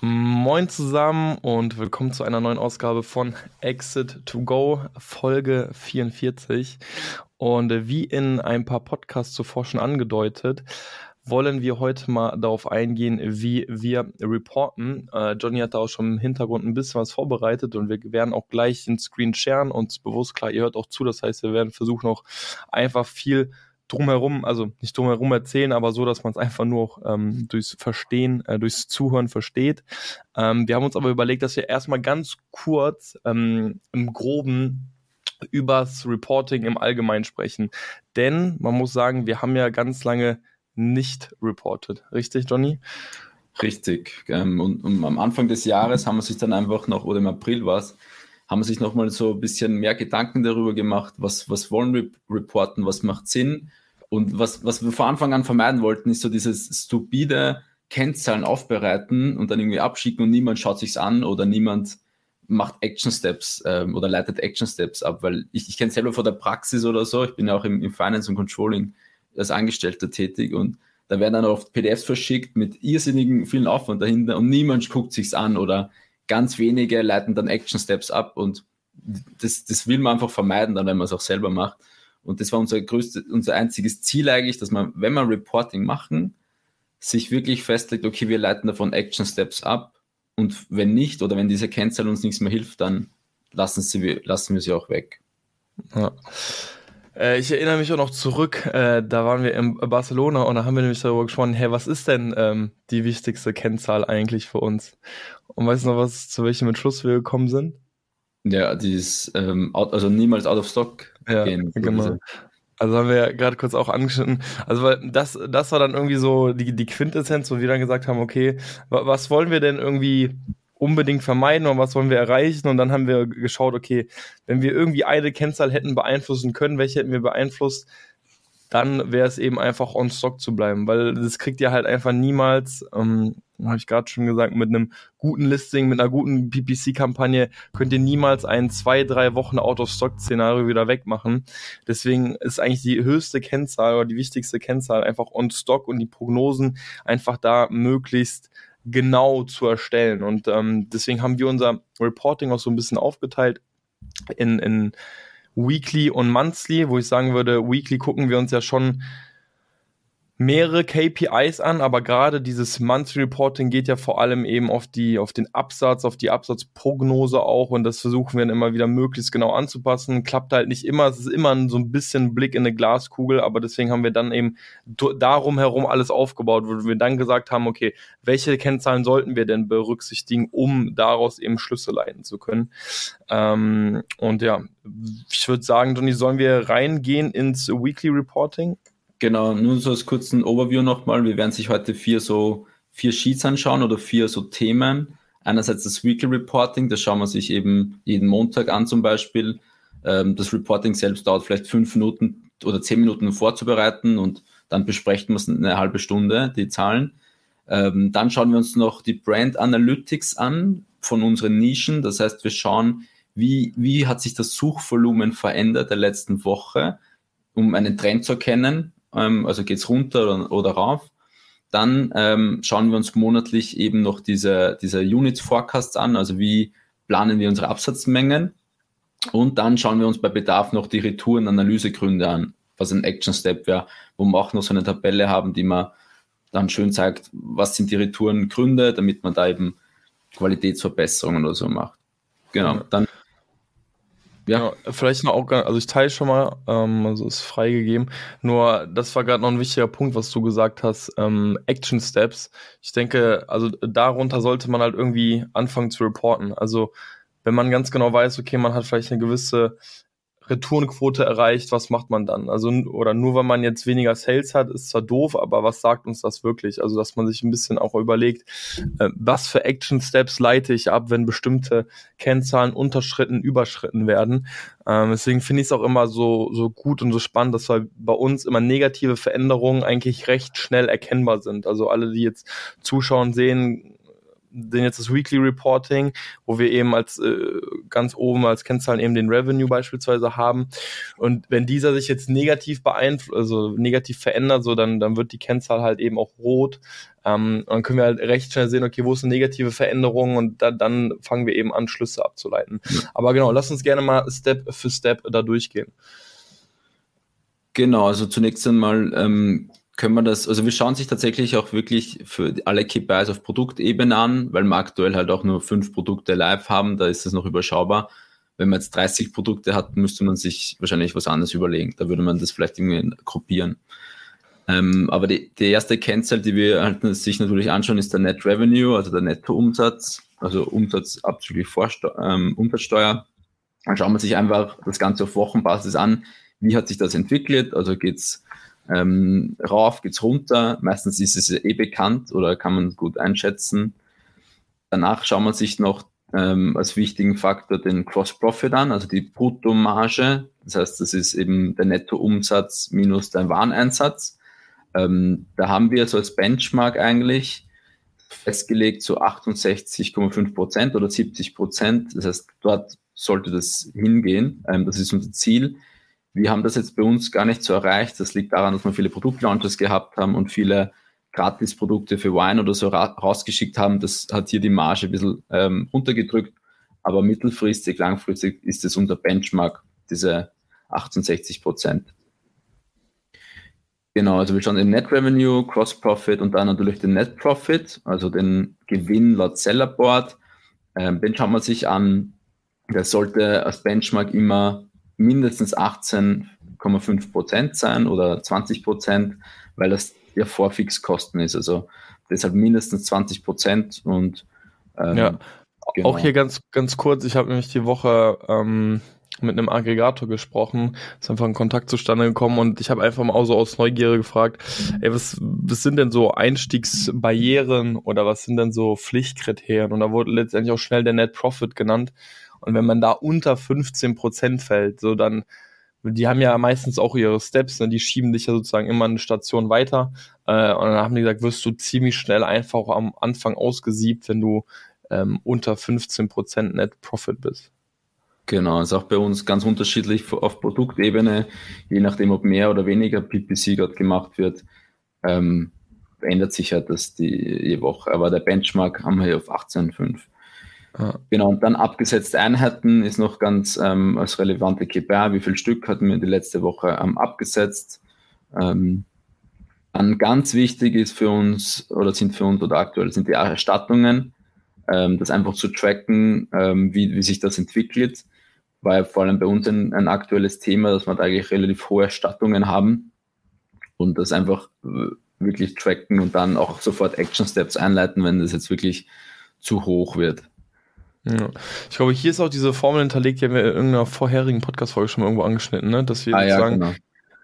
Moin zusammen und willkommen zu einer neuen Ausgabe von Exit to Go, Folge 44. Und äh, wie in ein paar Podcasts zuvor schon angedeutet, wollen wir heute mal darauf eingehen, wie wir reporten. Äh, Johnny hat da auch schon im Hintergrund ein bisschen was vorbereitet und wir werden auch gleich den Screen sharen. Uns bewusst klar, ihr hört auch zu. Das heißt, wir werden versuchen auch einfach viel drumherum, also nicht drumherum erzählen, aber so, dass man es einfach nur ähm, durchs Verstehen, äh, durchs Zuhören versteht. Ähm, wir haben uns aber überlegt, dass wir erstmal ganz kurz ähm, im Groben übers Reporting im Allgemeinen sprechen. Denn man muss sagen, wir haben ja ganz lange nicht reported. Richtig, Johnny? Richtig. Ähm, und, und, am Anfang des Jahres haben wir sich dann einfach noch, oder im April war es, haben sich nochmal so ein bisschen mehr Gedanken darüber gemacht, was, was wollen wir reporten, was macht Sinn. Und was, was wir von Anfang an vermeiden wollten, ist so dieses stupide Kennzahlen aufbereiten und dann irgendwie abschicken und niemand schaut sich's an oder niemand macht Action Steps ähm, oder leitet Action Steps ab, weil ich, ich kenne selber von der Praxis oder so, ich bin ja auch im, im Finance und Controlling als Angestellter tätig und da werden dann oft PDFs verschickt mit irrsinnigen vielen Aufwand dahinter und niemand guckt sich's an oder ganz wenige leiten dann Action Steps ab und das, das will man einfach vermeiden, dann wenn man es auch selber macht. Und das war unser größtes, unser einziges Ziel eigentlich, dass man, wenn man Reporting machen, sich wirklich festlegt, okay, wir leiten davon Action Steps ab und wenn nicht oder wenn diese Kennzahl uns nichts mehr hilft, dann lassen, sie, lassen wir sie auch weg. Ja. Äh, ich erinnere mich auch noch zurück, äh, da waren wir in Barcelona und da haben wir nämlich darüber gesprochen, hey, was ist denn ähm, die wichtigste Kennzahl eigentlich für uns? Und weißt du noch, was, zu welchem Entschluss wir gekommen sind? Ja, dieses, ähm, also niemals out of stock ja, gehen. Genau. Also haben wir ja gerade kurz auch angeschnitten. Also weil das, das war dann irgendwie so die, die Quintessenz, wo wir dann gesagt haben, okay, was wollen wir denn irgendwie unbedingt vermeiden und was wollen wir erreichen? Und dann haben wir geschaut, okay, wenn wir irgendwie eine Kennzahl hätten beeinflussen können, welche hätten wir beeinflusst, dann wäre es eben einfach on stock zu bleiben, weil das kriegt ihr halt einfach niemals, ähm, habe ich gerade schon gesagt, mit einem guten Listing, mit einer guten PPC-Kampagne könnt ihr niemals ein zwei, drei Wochen Out-of-Stock-Szenario wieder wegmachen. Deswegen ist eigentlich die höchste Kennzahl oder die wichtigste Kennzahl einfach on stock und die Prognosen einfach da möglichst genau zu erstellen. Und ähm, deswegen haben wir unser Reporting auch so ein bisschen aufgeteilt in, in Weekly und Monthly, wo ich sagen würde, Weekly gucken wir uns ja schon mehrere KPIs an, aber gerade dieses Monthly Reporting geht ja vor allem eben auf die, auf den Absatz, auf die Absatzprognose auch und das versuchen wir dann immer wieder möglichst genau anzupassen. Klappt halt nicht immer, es ist immer so ein bisschen Blick in eine Glaskugel, aber deswegen haben wir dann eben darum herum alles aufgebaut, wo wir dann gesagt haben, okay, welche Kennzahlen sollten wir denn berücksichtigen, um daraus eben Schlüsse leiten zu können. Ähm, und ja, ich würde sagen, Johnny, sollen wir reingehen ins Weekly Reporting? Genau, nur so als kurzen Overview nochmal. Wir werden sich heute vier so vier Sheets anschauen oder vier so Themen. Einerseits das Weekly Reporting, das schauen wir sich eben jeden Montag an zum Beispiel. Ähm, das Reporting selbst dauert vielleicht fünf Minuten oder zehn Minuten vorzubereiten und dann besprechen wir es eine halbe Stunde, die Zahlen. Ähm, dann schauen wir uns noch die Brand Analytics an von unseren Nischen. Das heißt, wir schauen, wie, wie hat sich das Suchvolumen verändert der letzten Woche, um einen Trend zu erkennen ähm, also geht's runter oder, oder rauf. Dann ähm, schauen wir uns monatlich eben noch diese, diese Units Forecasts an, also wie planen wir unsere Absatzmengen. Und dann schauen wir uns bei Bedarf noch die Retouren-Analysegründe an, was ein Action Step wäre, wo wir auch noch so eine Tabelle haben, die man dann schön zeigt, was sind die Retourengründe, damit man da eben Qualitätsverbesserungen oder so macht. Genau, dann ja, vielleicht noch auch, also ich teile schon mal, ähm, also ist freigegeben. Nur, das war gerade noch ein wichtiger Punkt, was du gesagt hast, ähm, Action Steps. Ich denke, also darunter sollte man halt irgendwie anfangen zu reporten. Also wenn man ganz genau weiß, okay, man hat vielleicht eine gewisse Retourenquote erreicht, was macht man dann? Also, oder nur weil man jetzt weniger Sales hat, ist zwar doof, aber was sagt uns das wirklich? Also, dass man sich ein bisschen auch überlegt, äh, was für Action Steps leite ich ab, wenn bestimmte Kennzahlen unterschritten, überschritten werden. Ähm, deswegen finde ich es auch immer so, so gut und so spannend, dass bei uns immer negative Veränderungen eigentlich recht schnell erkennbar sind. Also alle, die jetzt zuschauen, sehen, denn jetzt das Weekly Reporting, wo wir eben als äh, ganz oben als Kennzahlen eben den Revenue beispielsweise haben. Und wenn dieser sich jetzt negativ beeinflusst, also negativ verändert, so dann, dann wird die Kennzahl halt eben auch rot. Ähm, dann können wir halt recht schnell sehen, okay, wo ist eine negative Veränderung und da, dann fangen wir eben an, Schlüsse abzuleiten. Aber genau, lass uns gerne mal Step für Step da durchgehen. Genau, also zunächst einmal ähm, können wir das, also wir schauen sich tatsächlich auch wirklich für alle KPIs auf Produktebene an, weil wir aktuell halt auch nur fünf Produkte live haben, da ist es noch überschaubar. Wenn man jetzt 30 Produkte hat, müsste man sich wahrscheinlich was anderes überlegen. Da würde man das vielleicht irgendwie gruppieren. Ähm, aber die, die erste Kennzahl, die wir halt sich natürlich anschauen, ist der Net Revenue, also der Nettoumsatz, also Umsatz abzüglich Vorsteu ähm, Umsatzsteuer. Dann schauen wir sich einfach das Ganze auf Wochenbasis an. Wie hat sich das entwickelt? Also geht's ähm, rauf, geht's runter. Meistens ist es eh bekannt oder kann man gut einschätzen. Danach schaut man sich noch ähm, als wichtigen Faktor den Cross Profit an, also die Bruttomarge. Das heißt, das ist eben der Nettoumsatz minus der Wareneinsatz. Ähm, da haben wir so als Benchmark eigentlich festgelegt so 68,5 Prozent oder 70 Prozent. Das heißt, dort sollte das hingehen. Ähm, das ist unser Ziel. Wir haben das jetzt bei uns gar nicht so erreicht. Das liegt daran, dass wir viele Produktlaunches gehabt haben und viele Gratis-Produkte für Wine oder so ra rausgeschickt haben. Das hat hier die Marge ein bisschen ähm, runtergedrückt. Aber mittelfristig, langfristig ist es unser Benchmark, diese 68 Prozent. Genau, also wir schauen den Net Revenue, Cross Profit und dann natürlich den Net Profit, also den Gewinn laut Sellerboard. Ähm, den schaut man sich an. Der sollte als Benchmark immer mindestens 18,5 Prozent sein oder 20 Prozent, weil das ja Vorfixkosten ist. Also deshalb mindestens 20 Prozent und ähm, ja. Genau. Auch hier ganz, ganz kurz, ich habe nämlich die Woche ähm, mit einem Aggregator gesprochen, ist einfach ein Kontakt zustande gekommen und ich habe einfach mal so aus Neugierde gefragt, ey, was, was sind denn so Einstiegsbarrieren oder was sind denn so Pflichtkriterien? Und da wurde letztendlich auch schnell der Net Profit genannt. Und wenn man da unter 15 Prozent fällt, so dann, die haben ja meistens auch ihre Steps, ne? die schieben dich ja sozusagen immer eine Station weiter. Äh, und dann haben die gesagt, wirst du ziemlich schnell einfach am Anfang ausgesiebt, wenn du ähm, unter 15 Prozent Net Profit bist. Genau, ist auch bei uns ganz unterschiedlich auf Produktebene, je nachdem, ob mehr oder weniger PPC dort gemacht wird, ähm, ändert sich halt das die, je Woche. Aber der Benchmark haben wir hier auf 18,5. Ja. Genau, und dann abgesetzte Einheiten ist noch ganz ähm, als relevante KPI. Wie viel Stück hatten wir die letzte Woche ähm, abgesetzt? Ähm, dann ganz wichtig ist für uns oder sind für uns oder aktuell sind die Erstattungen, ähm, das einfach zu tracken, ähm, wie, wie sich das entwickelt, weil vor allem bei uns ein, ein aktuelles Thema, dass wir da eigentlich relativ hohe Erstattungen haben und das einfach äh, wirklich tracken und dann auch sofort Action Steps einleiten, wenn das jetzt wirklich zu hoch wird. Ja. Ich glaube, hier ist auch diese Formel hinterlegt, die haben wir in irgendeiner vorherigen Podcast-Folge schon mal irgendwo angeschnitten, ne? dass wir ah, sozusagen ja, genau.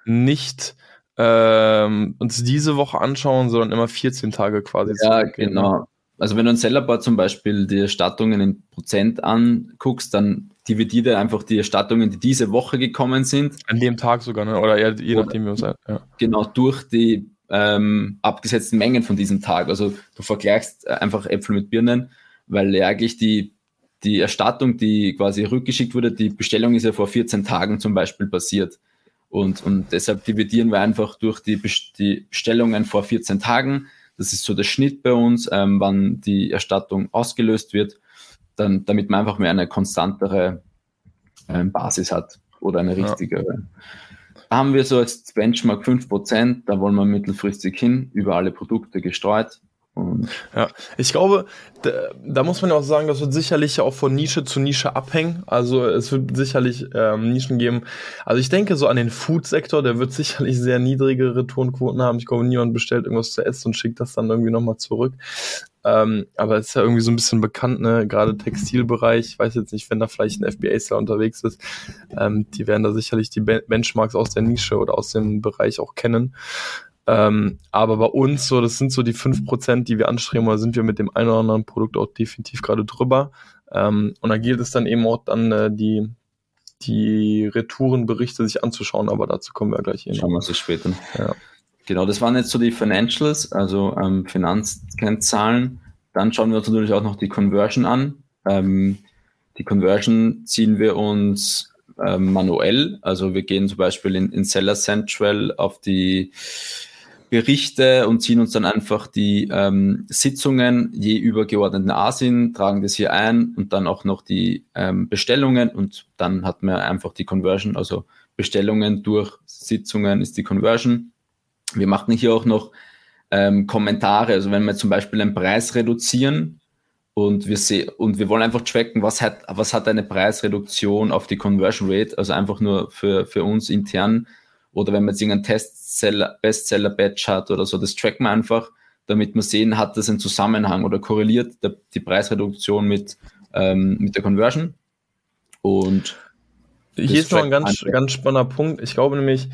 nicht ähm, uns diese Woche anschauen, sondern immer 14 Tage quasi. Ja, genau. Also wenn du ein Sellerboard zum Beispiel die Erstattungen in Prozent anguckst, dann dividiere einfach die Erstattungen, die diese Woche gekommen sind. An dem Tag sogar, ne? oder ja, je nachdem, wie uns ja. Genau, durch die ähm, abgesetzten Mengen von diesem Tag. Also du vergleichst einfach Äpfel mit Birnen, weil ja eigentlich die die Erstattung, die quasi rückgeschickt wurde, die Bestellung ist ja vor 14 Tagen zum Beispiel passiert. Und, und deshalb dividieren wir einfach durch die, Bestellungen vor 14 Tagen. Das ist so der Schnitt bei uns, ähm, wann die Erstattung ausgelöst wird, dann, damit man einfach mehr eine konstantere ähm, Basis hat oder eine richtigere. Ja. Da haben wir so als Benchmark 5%, da wollen wir mittelfristig hin, über alle Produkte gestreut. Und ja, ich glaube, da, da, muss man ja auch sagen, das wird sicherlich auch von Nische zu Nische abhängen. Also es wird sicherlich ähm, Nischen geben. Also ich denke so an den Food-Sektor, der wird sicherlich sehr niedrige Returnquoten haben. Ich glaube, niemand bestellt irgendwas zu essen und schickt das dann irgendwie nochmal zurück. Ähm, aber es ist ja irgendwie so ein bisschen bekannt, ne? Gerade Textilbereich. Ich weiß jetzt nicht, wenn da vielleicht ein FBA-Seller unterwegs ist. Ähm, die werden da sicherlich die Benchmarks aus der Nische oder aus dem Bereich auch kennen. Ähm, aber bei uns, so, das sind so die fünf Prozent, die wir anstreben, oder sind wir mit dem einen oder anderen Produkt auch definitiv gerade drüber. Ähm, und da gilt es dann eben auch dann äh, die, die Retourenberichte sich anzuschauen, aber dazu kommen wir gleich hin. Schauen wir uns das später. Ja. Genau, das waren jetzt so die Financials, also ähm, Finanzkennzahlen. Dann schauen wir uns natürlich auch noch die Conversion an. Ähm, die Conversion ziehen wir uns ähm, manuell. Also wir gehen zum Beispiel in, in Seller Central auf die Berichte und ziehen uns dann einfach die ähm, Sitzungen je übergeordneten A sind, tragen das hier ein und dann auch noch die ähm, Bestellungen und dann hat man einfach die Conversion, also Bestellungen durch Sitzungen ist die Conversion. Wir machen hier auch noch ähm, Kommentare, also wenn wir zum Beispiel einen Preis reduzieren und wir sehen und wir wollen einfach tracken, was hat, was hat eine Preisreduktion auf die Conversion Rate, also einfach nur für, für uns intern oder wenn man jetzt irgendeinen Bestseller-Batch hat oder so, das tracken wir einfach, damit wir sehen, hat das einen Zusammenhang oder korreliert der, die Preisreduktion mit, ähm, mit der Conversion. Und hier ist noch ein ganz, ganz spannender Punkt. Ich glaube nämlich,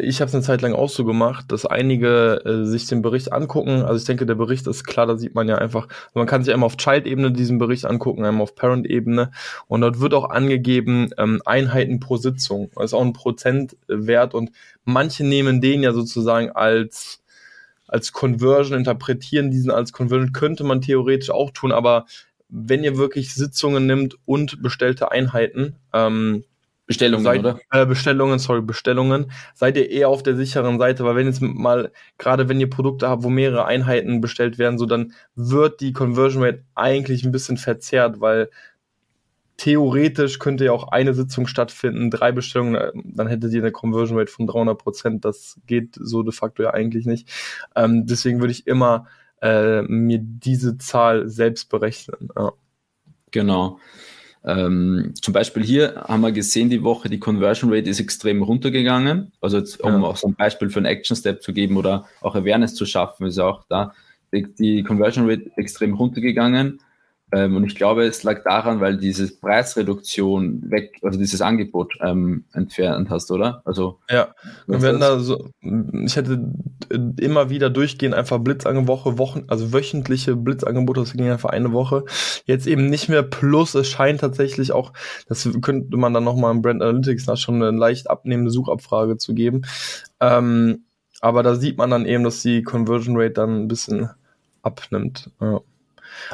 ich habe es eine Zeit lang auch so gemacht, dass einige äh, sich den Bericht angucken. Also ich denke, der Bericht ist klar, da sieht man ja einfach, man kann sich einmal auf Child-Ebene diesen Bericht angucken, einmal auf Parent-Ebene. Und dort wird auch angegeben, ähm, Einheiten pro Sitzung. Das ist auch ein Prozentwert und manche nehmen den ja sozusagen als als Conversion, interpretieren diesen als Conversion, könnte man theoretisch auch tun, aber wenn ihr wirklich Sitzungen nimmt und bestellte Einheiten, ähm, Bestellungen, seid, oder? Äh, Bestellungen, sorry, Bestellungen, seid ihr eher auf der sicheren Seite, weil wenn jetzt mal, gerade wenn ihr Produkte habt, wo mehrere Einheiten bestellt werden, so dann wird die Conversion Rate eigentlich ein bisschen verzerrt, weil theoretisch könnte ja auch eine Sitzung stattfinden, drei Bestellungen, äh, dann hättet ihr eine Conversion Rate von 300 Prozent. Das geht so de facto ja eigentlich nicht. Ähm, deswegen würde ich immer äh, mir diese Zahl selbst berechnen. Ja. Genau. Ähm, zum Beispiel hier haben wir gesehen, die Woche, die Conversion Rate ist extrem runtergegangen. Also jetzt, um ja. auch so ein Beispiel für einen Action Step zu geben oder auch Awareness zu schaffen, ist auch da die, die Conversion Rate extrem runtergegangen. Ähm, und ich glaube, es lag daran, weil diese Preisreduktion weg, also dieses Angebot ähm, entfernt hast, oder? Also ja, wir werden da so, ich hätte immer wieder durchgehend einfach Blitzangebote, Wochen, also wöchentliche Blitzangebote, das ging einfach eine Woche. Jetzt eben nicht mehr plus, es scheint tatsächlich auch, das könnte man dann nochmal im Brand Analytics nach schon eine leicht abnehmende Suchabfrage zu geben. Ähm, aber da sieht man dann eben, dass die Conversion Rate dann ein bisschen abnimmt. Ja.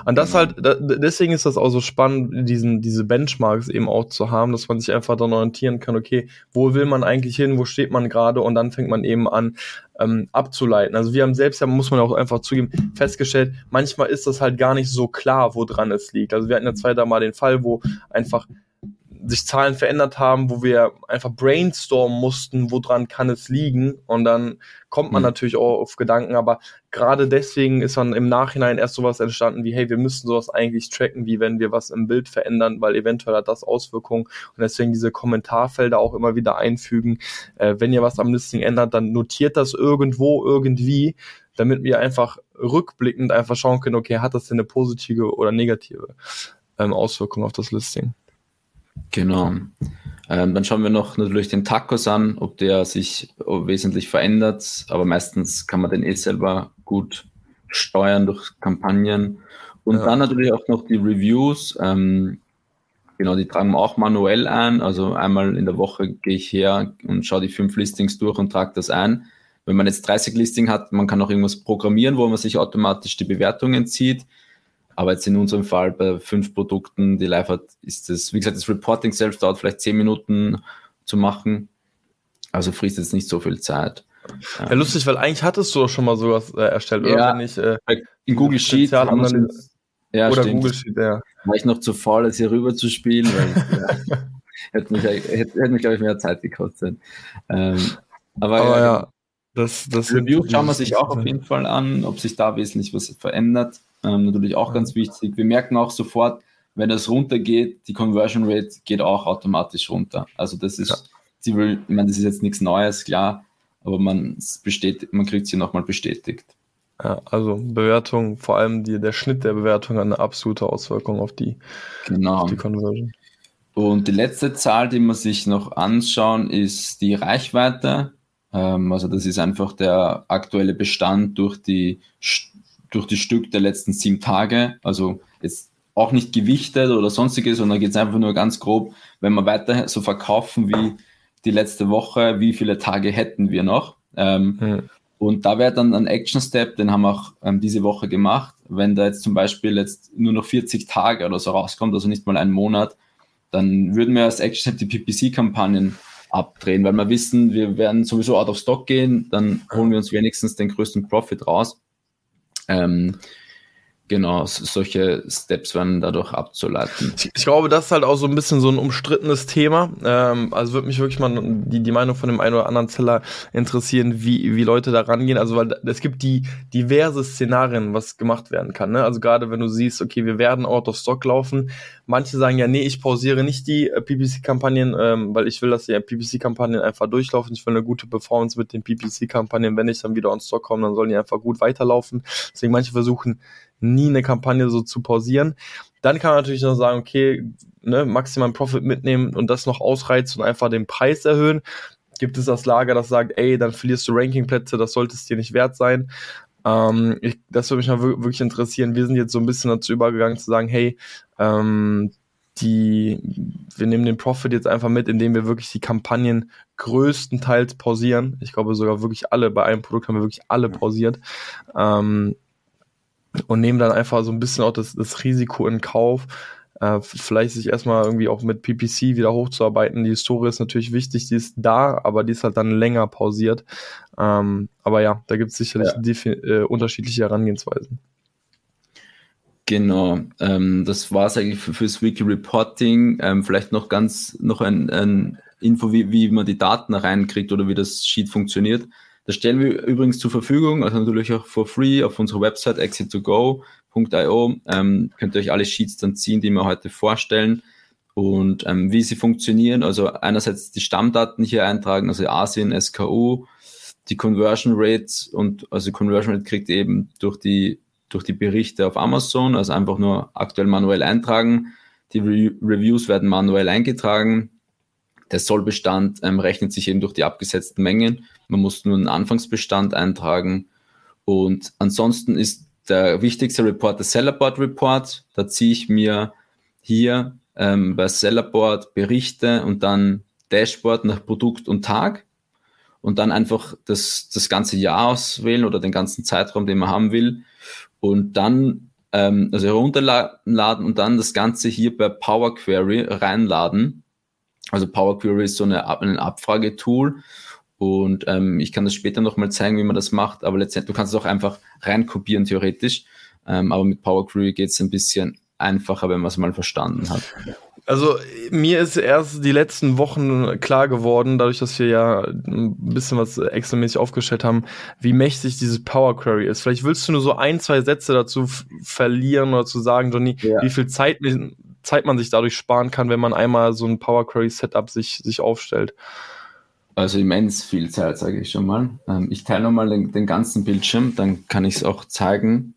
Und das halt, deswegen ist das auch so spannend, diesen, diese Benchmarks eben auch zu haben, dass man sich einfach dann orientieren kann, okay, wo will man eigentlich hin, wo steht man gerade und dann fängt man eben an, ähm, abzuleiten. Also wir haben selbst ja, muss man auch einfach zugeben, festgestellt, manchmal ist das halt gar nicht so klar, woran es liegt. Also wir hatten ja zwei da mal den Fall, wo einfach sich Zahlen verändert haben, wo wir einfach brainstormen mussten, woran kann es liegen. Und dann kommt man mhm. natürlich auch auf Gedanken, aber gerade deswegen ist dann im Nachhinein erst sowas entstanden wie, hey, wir müssen sowas eigentlich tracken, wie wenn wir was im Bild verändern, weil eventuell hat das Auswirkungen und deswegen diese Kommentarfelder auch immer wieder einfügen. Äh, wenn ihr was am Listing ändert, dann notiert das irgendwo, irgendwie, damit wir einfach rückblickend einfach schauen können, okay, hat das denn eine positive oder negative ähm, Auswirkung auf das Listing? Genau. Ähm, dann schauen wir noch natürlich den Tacos an, ob der sich wesentlich verändert, aber meistens kann man den eh selber gut steuern durch Kampagnen. Und ja. dann natürlich auch noch die Reviews. Ähm, genau, die tragen wir auch manuell ein. Also einmal in der Woche gehe ich her und schaue die fünf Listings durch und trage das ein. Wenn man jetzt 30 Listing hat, man kann auch irgendwas programmieren, wo man sich automatisch die Bewertungen zieht. Aber jetzt in unserem Fall bei fünf Produkten, die live hat, ist das, wie gesagt, das Reporting selbst dauert vielleicht zehn Minuten zu machen. Also frisst jetzt nicht so viel Zeit. Ja, lustig, weil eigentlich hattest du doch schon mal sowas äh, erstellt, oder? Ja, ich, äh, in Google Sheet. Ja, oder stimmt. Google Sheet, ja. War ich noch zu faul, das hier rüber zu spielen, weil ja, hätte mich, hätte, hätte mich glaube ich, mehr Zeit gekostet. Ähm, aber, aber ja, Das, das Reviews schauen wir sich auch auf jeden Fall an, ob sich da wesentlich was verändert. Ähm, natürlich auch ganz wichtig. Wir merken auch sofort, wenn das runtergeht, die Conversion Rate geht auch automatisch runter. Also das ist, ja. sie will, ich meine, das ist jetzt nichts Neues, klar, aber man besteht, man kriegt sie nochmal bestätigt. Ja, also Bewertung, vor allem die, der Schnitt der Bewertung hat eine absolute Auswirkung auf die, genau. auf die Conversion. Und die letzte Zahl, die man sich noch anschauen, ist die Reichweite. Ähm, also das ist einfach der aktuelle Bestand durch die, durch die Stück der letzten sieben Tage. Also jetzt auch nicht gewichtet oder sonstiges, sondern geht es einfach nur ganz grob, wenn wir weiter so verkaufen wie die letzte Woche, wie viele Tage hätten wir noch? Ähm, mhm. Und da wäre dann ein Action Step, den haben wir auch ähm, diese Woche gemacht. Wenn da jetzt zum Beispiel jetzt nur noch 40 Tage oder so rauskommt, also nicht mal einen Monat, dann würden wir als Action Step die PPC-Kampagnen abdrehen, weil wir wissen, wir werden sowieso out of stock gehen, dann holen wir uns wenigstens den größten Profit raus. Ähm, Genau, solche Steps werden dadurch abzuleiten. Ich, ich, glaube, das ist halt auch so ein bisschen so ein umstrittenes Thema. Ähm, also würde mich wirklich mal die, die Meinung von dem einen oder anderen Zeller interessieren, wie, wie Leute da rangehen. Also, weil es gibt die diverse Szenarien, was gemacht werden kann. Ne? Also gerade wenn du siehst, okay, wir werden out of stock laufen. Manche sagen ja, nee, ich pausiere nicht die äh, PPC-Kampagnen, ähm, weil ich will, dass die PPC-Kampagnen einfach durchlaufen. Ich will eine gute Performance mit den PPC-Kampagnen. Wenn ich dann wieder on stock komme, dann sollen die einfach gut weiterlaufen. Deswegen manche versuchen, nie eine Kampagne so zu pausieren. Dann kann man natürlich noch sagen, okay, ne, maximalen Profit mitnehmen und das noch ausreizen und einfach den Preis erhöhen. Gibt es das Lager, das sagt, ey, dann verlierst du Rankingplätze, das sollte es dir nicht wert sein. Ähm, ich, das würde mich mal wirklich interessieren. Wir sind jetzt so ein bisschen dazu übergegangen zu sagen, hey, ähm, die, wir nehmen den Profit jetzt einfach mit, indem wir wirklich die Kampagnen größtenteils pausieren. Ich glaube sogar wirklich alle, bei einem Produkt haben wir wirklich alle pausiert. Ähm, und nehmen dann einfach so ein bisschen auch das, das Risiko in Kauf, äh, vielleicht sich erstmal irgendwie auch mit PPC wieder hochzuarbeiten. Die Historie ist natürlich wichtig, die ist da, aber die ist halt dann länger pausiert. Ähm, aber ja, da gibt es sicherlich ja. äh, unterschiedliche Herangehensweisen. Genau, ähm, das war es eigentlich für, fürs Wiki Reporting. Ähm, vielleicht noch ganz noch ein, ein Info, wie, wie man die Daten reinkriegt oder wie das Sheet funktioniert. Das stellen wir übrigens zur Verfügung, also natürlich auch for free auf unserer Website exit2go.io. Ähm, könnt ihr euch alle Sheets dann ziehen, die wir heute vorstellen und ähm, wie sie funktionieren. Also einerseits die Stammdaten hier eintragen, also Asien, SKU, die Conversion Rates und also Conversion Rate kriegt eben durch die durch die Berichte auf Amazon, also einfach nur aktuell manuell eintragen. Die Re Reviews werden manuell eingetragen. Der Sollbestand ähm, rechnet sich eben durch die abgesetzten Mengen man muss nur einen Anfangsbestand eintragen. Und ansonsten ist der wichtigste Report der Sellerboard Report. Da ziehe ich mir hier ähm, bei Sellerboard Berichte und dann Dashboard nach Produkt und Tag und dann einfach das, das ganze Jahr auswählen oder den ganzen Zeitraum, den man haben will. Und dann ähm, also herunterladen und dann das Ganze hier bei Power Query reinladen. Also Power Query ist so eine, ein Abfragetool und ähm, ich kann das später nochmal zeigen, wie man das macht, aber letztendlich, du kannst es auch einfach reinkopieren, theoretisch. Ähm, aber mit Power Query geht es ein bisschen einfacher, wenn man es mal verstanden hat. Also mir ist erst die letzten Wochen klar geworden, dadurch, dass wir ja ein bisschen was Excel-mäßig aufgestellt haben, wie mächtig dieses Power Query ist. Vielleicht willst du nur so ein, zwei Sätze dazu verlieren oder zu sagen, Johnny, ja. wie viel Zeit, Zeit man sich dadurch sparen kann, wenn man einmal so ein Power Query Setup sich, sich aufstellt. Also immens viel Zeit, sage ich schon mal. Ähm, ich teile nochmal den, den ganzen Bildschirm, dann kann ich es auch zeigen.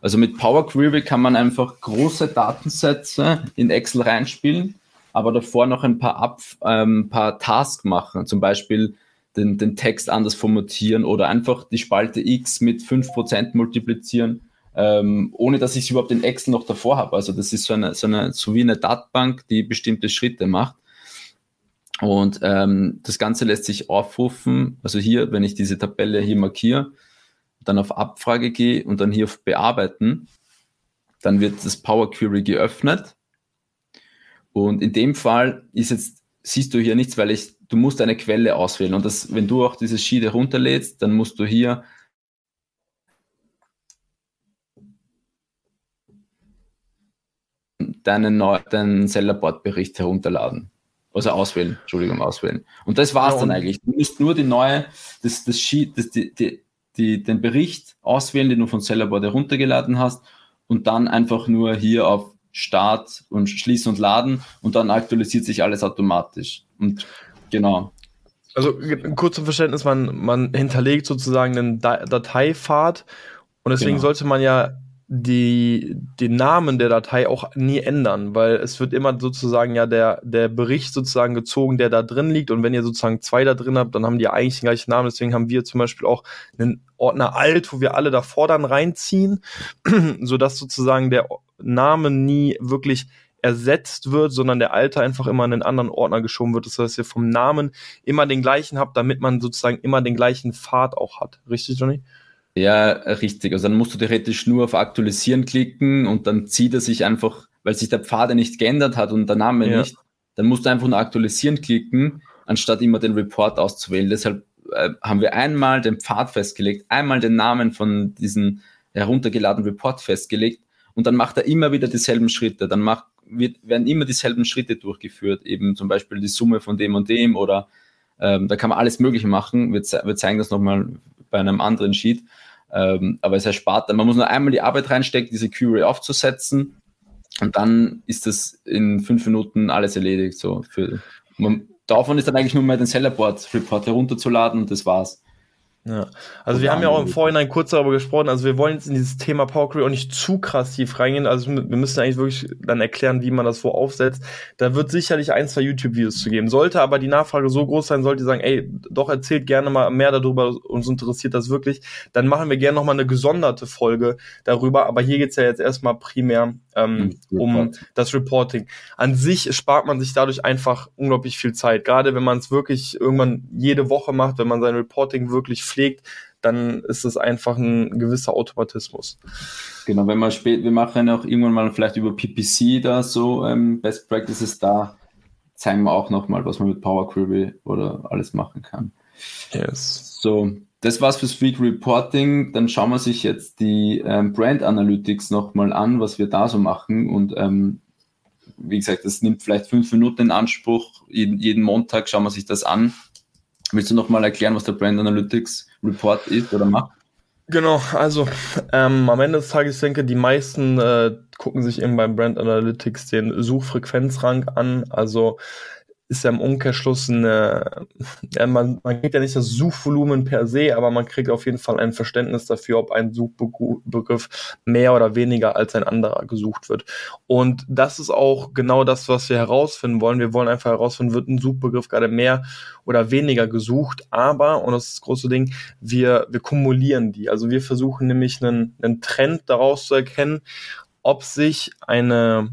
Also mit Power Query kann man einfach große Datensätze in Excel reinspielen, aber davor noch ein paar, Ab, ähm, paar Tasks machen, zum Beispiel den, den Text anders formatieren oder einfach die Spalte X mit 5% multiplizieren, ähm, ohne dass ich es überhaupt in Excel noch davor habe. Also das ist so, eine, so, eine, so wie eine Datenbank, die bestimmte Schritte macht. Und ähm, das Ganze lässt sich aufrufen. Also hier, wenn ich diese Tabelle hier markiere, dann auf Abfrage gehe und dann hier auf Bearbeiten, dann wird das Power Query geöffnet. Und in dem Fall ist jetzt, siehst du hier nichts, weil ich, du musst eine Quelle auswählen. Und das, wenn du auch dieses Sheet herunterlädst, dann musst du hier deinen, deinen Sellerboard-Bericht herunterladen. Also auswählen, Entschuldigung, auswählen. Und das war's ja, dann eigentlich. Du musst nur die neue, das, das Sheet, das, die, die, die, den Bericht auswählen, den du von Sellerboard heruntergeladen hast und dann einfach nur hier auf Start und Schließen und Laden und dann aktualisiert sich alles automatisch. Und genau. Also kurz zum Verständnis, man, man hinterlegt sozusagen einen Dateipfad und deswegen genau. sollte man ja die, den Namen der Datei auch nie ändern, weil es wird immer sozusagen ja der, der Bericht sozusagen gezogen, der da drin liegt. Und wenn ihr sozusagen zwei da drin habt, dann haben die eigentlich den gleichen Namen. Deswegen haben wir zum Beispiel auch einen Ordner alt, wo wir alle davor dann reinziehen, sodass sozusagen der Name nie wirklich ersetzt wird, sondern der alte einfach immer in einen anderen Ordner geschoben wird. Das heißt, ihr vom Namen immer den gleichen habt, damit man sozusagen immer den gleichen Pfad auch hat. Richtig, Johnny? Ja, richtig. Also dann musst du theoretisch nur auf Aktualisieren klicken und dann zieht er sich einfach, weil sich der Pfad nicht geändert hat und der Name ja. nicht, dann musst du einfach nur Aktualisieren klicken, anstatt immer den Report auszuwählen. Deshalb äh, haben wir einmal den Pfad festgelegt, einmal den Namen von diesem heruntergeladenen Report festgelegt und dann macht er immer wieder dieselben Schritte. Dann macht, wird, werden immer dieselben Schritte durchgeführt, eben zum Beispiel die Summe von dem und dem oder ähm, da kann man alles Mögliche machen. Wir, wir zeigen das nochmal bei einem anderen Sheet. Ähm, aber es erspart dann. Man muss nur einmal die Arbeit reinstecken, diese Query aufzusetzen und dann ist das in fünf Minuten alles erledigt. So für, man, davon ist dann eigentlich nur mal den Sellerboard-Report herunterzuladen und das war's. Ja, also wir haben ja auch im Vorhinein kurz darüber gesprochen, also wir wollen jetzt in dieses Thema Power Query auch nicht zu krass tief reingehen, also wir müssen eigentlich wirklich dann erklären, wie man das wo aufsetzt. Da wird sicherlich ein, zwei YouTube-Videos zu geben. Sollte aber die Nachfrage so groß sein, sollte ihr sagen, ey, doch erzählt gerne mal mehr darüber, uns interessiert das wirklich, dann machen wir gerne nochmal eine gesonderte Folge darüber, aber hier geht's ja jetzt erstmal primär ähm, um das Reporting. An sich spart man sich dadurch einfach unglaublich viel Zeit, gerade wenn man es wirklich irgendwann jede Woche macht, wenn man sein Reporting wirklich pflegt, dann ist es einfach ein gewisser Automatismus. Genau, wenn man spät, wir machen auch irgendwann mal vielleicht über PPC da so ähm, Best Practices da, zeigen wir auch nochmal, was man mit Power Query oder alles machen kann. Yes. So, das war's fürs Week Reporting. Dann schauen wir sich jetzt die ähm, Brand Analytics nochmal an, was wir da so machen. Und ähm, wie gesagt, das nimmt vielleicht fünf Minuten in Anspruch. Jeden, jeden Montag schauen wir sich das an. Willst du nochmal erklären, was der Brand Analytics Report ist oder macht? Genau, also ähm, am Ende des Tages denke die meisten äh, gucken sich eben beim Brand Analytics den Suchfrequenzrang an. Also ist ja im Umkehrschluss eine, ja, man, man kriegt ja nicht das Suchvolumen per se, aber man kriegt auf jeden Fall ein Verständnis dafür, ob ein Suchbegriff mehr oder weniger als ein anderer gesucht wird. Und das ist auch genau das, was wir herausfinden wollen. Wir wollen einfach herausfinden, wird ein Suchbegriff gerade mehr oder weniger gesucht, aber, und das ist das große Ding, wir, wir kumulieren die. Also wir versuchen nämlich einen, einen Trend daraus zu erkennen, ob sich eine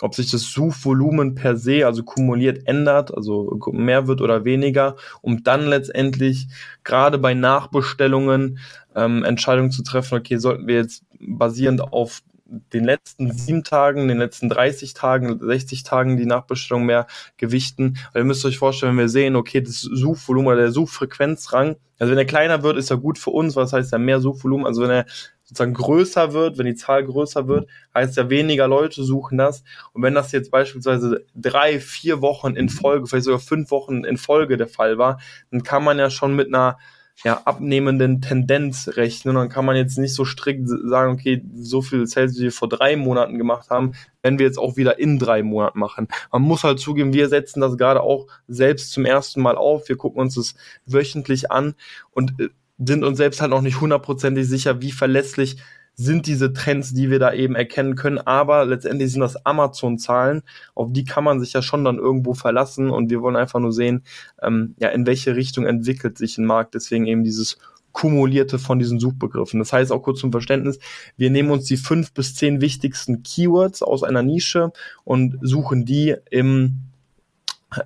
ob sich das Suchvolumen per se, also kumuliert ändert, also mehr wird oder weniger, um dann letztendlich gerade bei Nachbestellungen ähm, Entscheidungen zu treffen, okay, sollten wir jetzt basierend auf den letzten sieben Tagen, den letzten 30 Tagen, 60 Tagen die Nachbestellung mehr gewichten. Weil ihr müsst euch vorstellen, wenn wir sehen, okay, das Suchvolumen oder der Suchfrequenzrang, also wenn er kleiner wird, ist er gut für uns, was heißt ja mehr Suchvolumen. Also wenn er sozusagen größer wird, wenn die Zahl größer wird, heißt ja weniger Leute suchen das. Und wenn das jetzt beispielsweise drei, vier Wochen in Folge, vielleicht sogar fünf Wochen in Folge der Fall war, dann kann man ja schon mit einer ja, abnehmenden Tendenz rechnen. Dann kann man jetzt nicht so strikt sagen, okay, so viel Sales, wie wir vor drei Monaten gemacht haben, wenn wir jetzt auch wieder in drei Monaten machen. Man muss halt zugeben, wir setzen das gerade auch selbst zum ersten Mal auf. Wir gucken uns das wöchentlich an und äh, sind uns selbst halt noch nicht hundertprozentig sicher, wie verlässlich sind diese Trends, die wir da eben erkennen können. Aber letztendlich sind das Amazon-Zahlen, auf die kann man sich ja schon dann irgendwo verlassen. Und wir wollen einfach nur sehen, ähm, ja, in welche Richtung entwickelt sich ein Markt. Deswegen eben dieses kumulierte von diesen Suchbegriffen. Das heißt auch kurz zum Verständnis, wir nehmen uns die fünf bis zehn wichtigsten Keywords aus einer Nische und suchen die im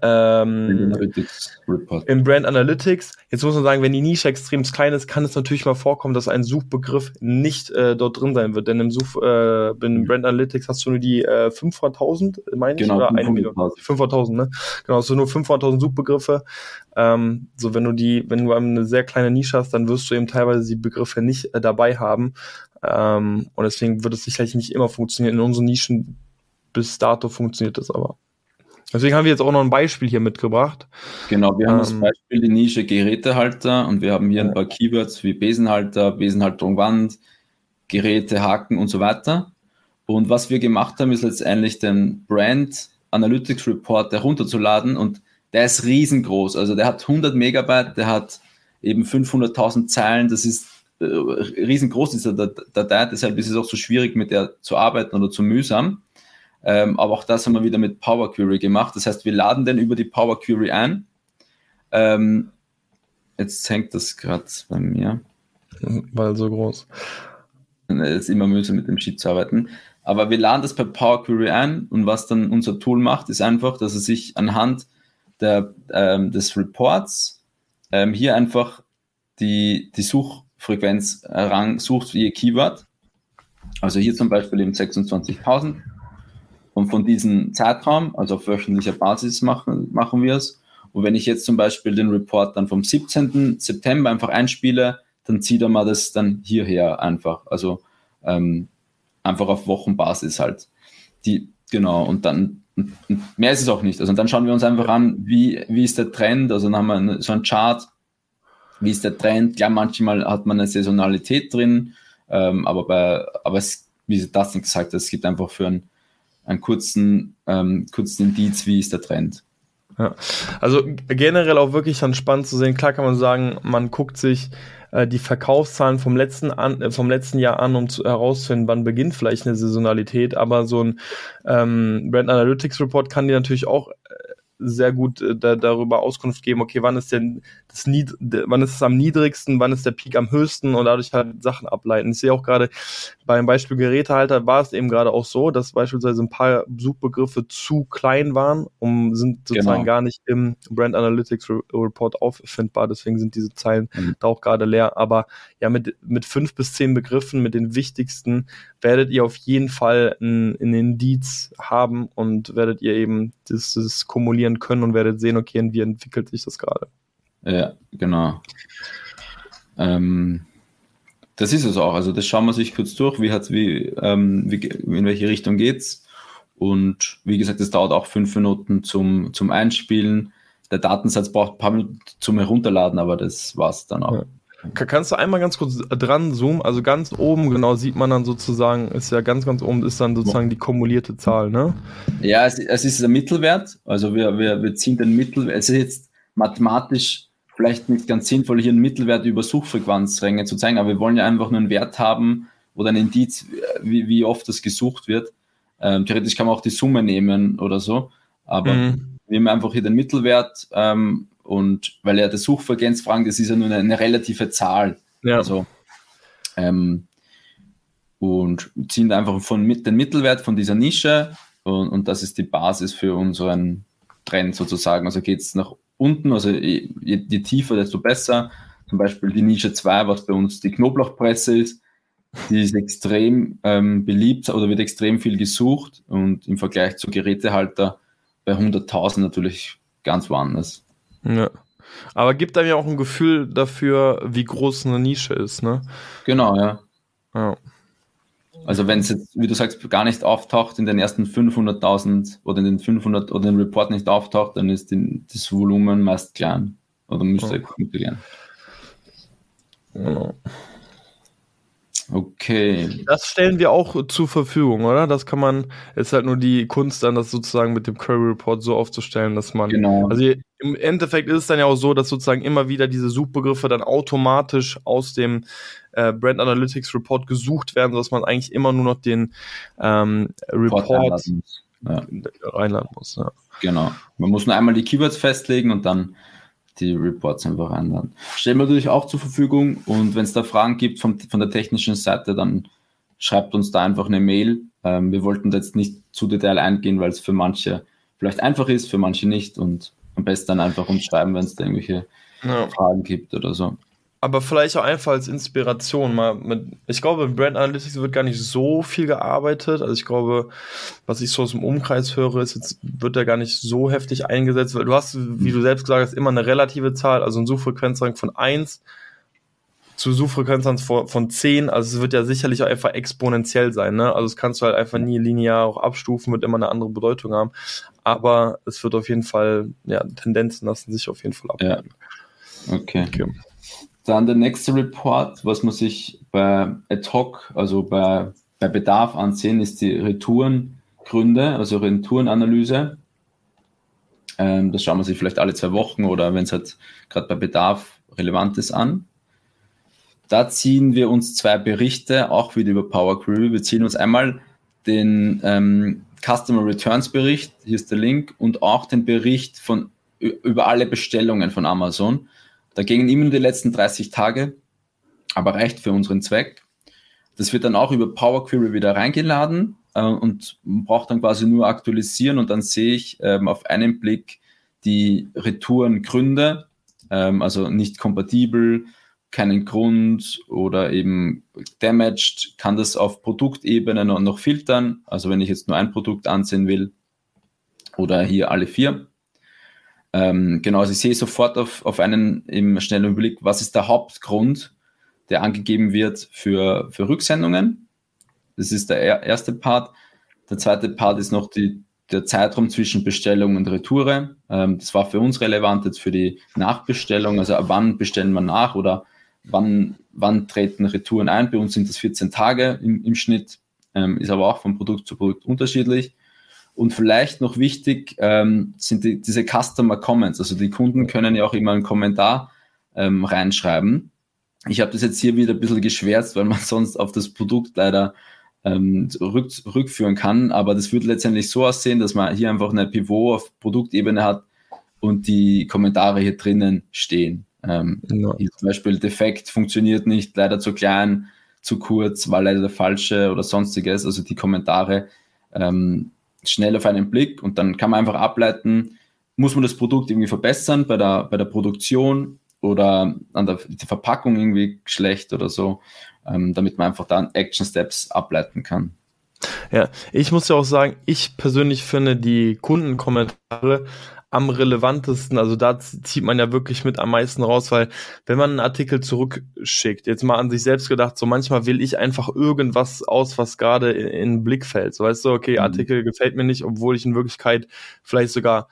ähm, Im Brand Analytics. Jetzt muss man sagen, wenn die Nische extrem klein ist, kann es natürlich mal vorkommen, dass ein Suchbegriff nicht äh, dort drin sein wird. Denn im, Such, äh, im Brand Analytics hast du nur die äh, 500.000, meine ich, genau, oder eine Million? 500.000, ne? Genau, hast du nur 500.000 Suchbegriffe. Ähm, so, wenn du die, wenn du eine sehr kleine Nische hast, dann wirst du eben teilweise die Begriffe nicht äh, dabei haben. Ähm, und deswegen wird es sicherlich nicht immer funktionieren. In unseren Nischen bis dato funktioniert das aber. Deswegen haben wir jetzt auch noch ein Beispiel hier mitgebracht. Genau, wir haben ähm, als Beispiel die Nische Gerätehalter und wir haben hier ein paar Keywords wie Besenhalter, Besenhalterung Wand, Geräte, Haken und so weiter. Und was wir gemacht haben, ist letztendlich den Brand Analytics Report herunterzuladen und der ist riesengroß. Also der hat 100 Megabyte, der hat eben 500.000 Zeilen. Das ist äh, riesengroß, diese Datei. Deshalb ist es auch so schwierig, mit der zu arbeiten oder zu mühsam. Ähm, aber auch das haben wir wieder mit Power Query gemacht. Das heißt, wir laden den über die Power Query ein. Ähm, jetzt hängt das gerade bei mir. Weil so groß. Es ist immer mühsam mit dem Sheet zu arbeiten. Aber wir laden das per Power Query ein und was dann unser Tool macht, ist einfach, dass er sich anhand der, ähm, des Reports ähm, hier einfach die, die Suchfrequenz rang sucht je Keyword. Also hier zum Beispiel eben 26.000 und von diesem Zeitraum, also auf wöchentlicher Basis machen, machen wir es. Und wenn ich jetzt zum Beispiel den Report dann vom 17. September einfach einspiele, dann zieht er mal das dann hierher einfach. Also ähm, einfach auf Wochenbasis halt. Die, genau, und dann und mehr ist es auch nicht. Also dann schauen wir uns einfach an, wie, wie ist der Trend. Also dann haben wir so ein Chart, wie ist der Trend. Klar, manchmal hat man eine Saisonalität drin, ähm, aber bei, aber es, wie das nicht gesagt hat, es gibt einfach für einen, einen kurzen, ähm, kurzen Indiz, wie ist der Trend. Ja. Also generell auch wirklich dann spannend zu sehen. Klar kann man sagen, man guckt sich äh, die Verkaufszahlen vom letzten, an, äh, vom letzten Jahr an, um zu, herauszufinden, wann beginnt vielleicht eine Saisonalität. Aber so ein ähm, Brand Analytics Report kann dir natürlich auch sehr gut äh, da, darüber Auskunft geben, okay, wann ist denn das Nied wann ist es am niedrigsten, wann ist der Peak am höchsten und dadurch halt Sachen ableiten. Ich sehe auch gerade beim Beispiel Gerätehalter war es eben gerade auch so, dass beispielsweise ein paar Suchbegriffe zu klein waren, um sind sozusagen genau. gar nicht im Brand Analytics Report auffindbar. Deswegen sind diese Zeilen mhm. da auch gerade leer. Aber ja, mit, mit fünf bis zehn Begriffen, mit den wichtigsten, werdet ihr auf jeden Fall ein, ein Indiz haben und werdet ihr eben das, das kumulieren können und werdet sehen, okay, wie entwickelt sich das gerade. Ja, genau. Ähm, das ist es auch. Also das schauen wir sich kurz durch, wie hat wie, ähm, wie in welche Richtung geht's. Und wie gesagt, es dauert auch fünf Minuten zum, zum Einspielen. Der Datensatz braucht ein paar Minuten zum Herunterladen, aber das war's dann auch. Ja. Kannst du einmal ganz kurz dran zoomen? Also ganz oben genau sieht man dann sozusagen, ist ja ganz, ganz oben ist dann sozusagen die kumulierte Zahl, ne? Ja, es, es ist der Mittelwert. Also wir, wir, wir ziehen den Mittelwert. Es ist jetzt mathematisch vielleicht nicht ganz sinnvoll, hier einen Mittelwert über Suchfrequenzränge zu zeigen, aber wir wollen ja einfach nur einen Wert haben oder ein Indiz, wie, wie oft das gesucht wird. Ähm, theoretisch kann man auch die Summe nehmen oder so, aber mhm. wir haben einfach hier den Mittelwert ähm, und weil ja der Suchfrequenzfragen, das ist ja nur eine, eine relative Zahl. Ja. Also, ähm, und ziehen einfach von mit den Mittelwert von dieser Nische und, und das ist die Basis für unseren Trend sozusagen. Also geht es nach unten, also je, je, tiefer, desto besser. Zum Beispiel die Nische 2, was bei uns die Knoblauchpresse ist, die ist extrem ähm, beliebt oder wird extrem viel gesucht und im Vergleich zu Gerätehalter bei 100.000 natürlich ganz woanders. Ja. Aber gibt einem ja auch ein Gefühl dafür, wie groß eine Nische ist, ne? Genau, ja. ja. Also wenn es jetzt, wie du sagst, gar nicht auftaucht in den ersten 500.000 oder in den 500 oder im Report nicht auftaucht, dann ist die, das Volumen meist klein oder müsste ja. klein. Genau. Okay. Das stellen wir auch zur Verfügung, oder? Das kann man, ist halt nur die Kunst dann, das sozusagen mit dem Query Report so aufzustellen, dass man, genau. also im Endeffekt ist es dann ja auch so, dass sozusagen immer wieder diese Suchbegriffe dann automatisch aus dem äh, Brand Analytics Report gesucht werden, sodass man eigentlich immer nur noch den ähm, Report ja. reinladen muss. Ja. Genau. Man muss nur einmal die Keywords festlegen und dann die Reports einfach ändern. Stellen wir natürlich auch zur Verfügung und wenn es da Fragen gibt vom, von der technischen Seite, dann schreibt uns da einfach eine Mail. Ähm, wir wollten da jetzt nicht zu Detail eingehen, weil es für manche vielleicht einfach ist, für manche nicht und am besten dann einfach uns schreiben, wenn es da irgendwelche ja. Fragen gibt oder so aber vielleicht auch einfach als Inspiration mal mit, ich glaube, in Brand Analytics wird gar nicht so viel gearbeitet. Also ich glaube, was ich so aus dem Umkreis höre, ist jetzt, wird da gar nicht so heftig eingesetzt, weil du hast, wie du selbst gesagt hast, immer eine relative Zahl, also ein Suchfrequenzrang von eins zu Suchfrequenzen von, 10, also es wird ja sicherlich auch einfach exponentiell sein, ne? Also das kannst du halt einfach nie linear auch abstufen, wird immer eine andere Bedeutung haben. Aber es wird auf jeden Fall, ja, Tendenzen lassen sich auf jeden Fall ableiten. Ja. Okay. okay. Dann der nächste Report, was man sich bei ad hoc, also bei, bei Bedarf ansehen, ist die Retourengründe, also Retourenanalyse. Ähm, das schauen wir sich vielleicht alle zwei Wochen oder wenn es halt gerade bei Bedarf relevant ist an. Da ziehen wir uns zwei Berichte, auch wieder über Power Query. Wir ziehen uns einmal den ähm, Customer Returns Bericht, hier ist der Link, und auch den Bericht von, über alle Bestellungen von Amazon. Da gingen immer nur die letzten 30 Tage, aber reicht für unseren Zweck. Das wird dann auch über Power Query wieder reingeladen äh, und braucht dann quasi nur aktualisieren und dann sehe ich ähm, auf einen Blick die Retourengründe, ähm, also nicht kompatibel, keinen Grund oder eben damaged, kann das auf Produktebene noch, noch filtern. Also wenn ich jetzt nur ein Produkt ansehen will oder hier alle vier. Ähm, genau, also ich sehe sofort auf, auf einen im schnellen Überblick, was ist der Hauptgrund, der angegeben wird für, für Rücksendungen. Das ist der erste Part. Der zweite Part ist noch die, der Zeitraum zwischen Bestellung und Retoure. Ähm, das war für uns relevant jetzt für die Nachbestellung. Also wann bestellen wir nach oder wann, wann treten Retouren ein. Bei uns sind das 14 Tage im, im Schnitt, ähm, ist aber auch von Produkt zu Produkt unterschiedlich. Und vielleicht noch wichtig ähm, sind die, diese Customer Comments. Also die Kunden können ja auch immer einen Kommentar ähm, reinschreiben. Ich habe das jetzt hier wieder ein bisschen geschwärzt, weil man sonst auf das Produkt leider ähm, rück, rückführen kann. Aber das würde letztendlich so aussehen, dass man hier einfach eine Pivot auf Produktebene hat und die Kommentare hier drinnen stehen. Ähm, ja. Zum Beispiel defekt funktioniert nicht, leider zu klein, zu kurz, war leider der falsche oder sonstiges. Also die Kommentare ähm, schnell auf einen Blick und dann kann man einfach ableiten, muss man das Produkt irgendwie verbessern bei der, bei der Produktion oder an der, der Verpackung irgendwie schlecht oder so, ähm, damit man einfach dann Action Steps ableiten kann. Ja, ich muss ja auch sagen, ich persönlich finde die Kundenkommentare am relevantesten. Also da zieht man ja wirklich mit am meisten raus, weil wenn man einen Artikel zurückschickt, jetzt mal an sich selbst gedacht, so manchmal will ich einfach irgendwas aus, was gerade in, in den Blick fällt. So weißt du, okay, mhm. Artikel gefällt mir nicht, obwohl ich in Wirklichkeit vielleicht sogar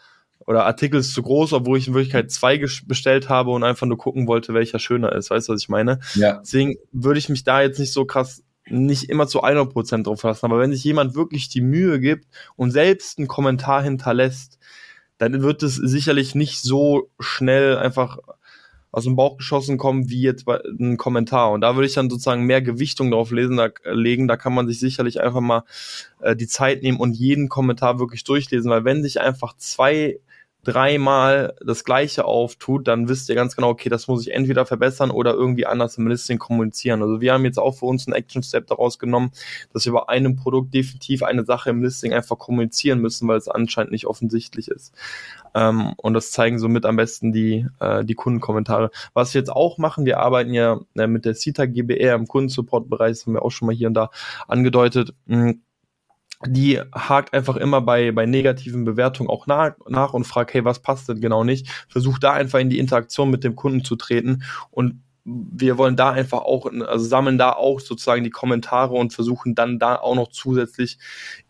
oder Artikel ist zu groß, obwohl ich in Wirklichkeit zwei bestellt habe und einfach nur gucken wollte, welcher schöner ist. Weißt du, was ich meine? Ja. Deswegen würde ich mich da jetzt nicht so krass nicht immer zu 100% drauf verlassen. Aber wenn sich jemand wirklich die Mühe gibt und selbst einen Kommentar hinterlässt, dann wird es sicherlich nicht so schnell einfach aus dem Bauch geschossen kommen wie jetzt bei einem Kommentar. Und da würde ich dann sozusagen mehr Gewichtung drauf lesen, da, legen. Da kann man sich sicherlich einfach mal äh, die Zeit nehmen und jeden Kommentar wirklich durchlesen, weil wenn sich einfach zwei dreimal das gleiche auftut, dann wisst ihr ganz genau, okay, das muss ich entweder verbessern oder irgendwie anders im Listing kommunizieren. Also wir haben jetzt auch für uns einen Action Step daraus genommen, dass wir bei einem Produkt definitiv eine Sache im Listing einfach kommunizieren müssen, weil es anscheinend nicht offensichtlich ist. Ähm, und das zeigen somit am besten die, äh, die Kundenkommentare. Was wir jetzt auch machen, wir arbeiten ja äh, mit der CITA GBR im Kundensupport-Bereich, das haben wir auch schon mal hier und da angedeutet. Mh, die hakt einfach immer bei, bei negativen Bewertungen auch nach, nach und fragt, hey, was passt denn genau nicht? Versucht da einfach in die Interaktion mit dem Kunden zu treten und wir wollen da einfach auch, also sammeln da auch sozusagen die Kommentare und versuchen dann da auch noch zusätzlich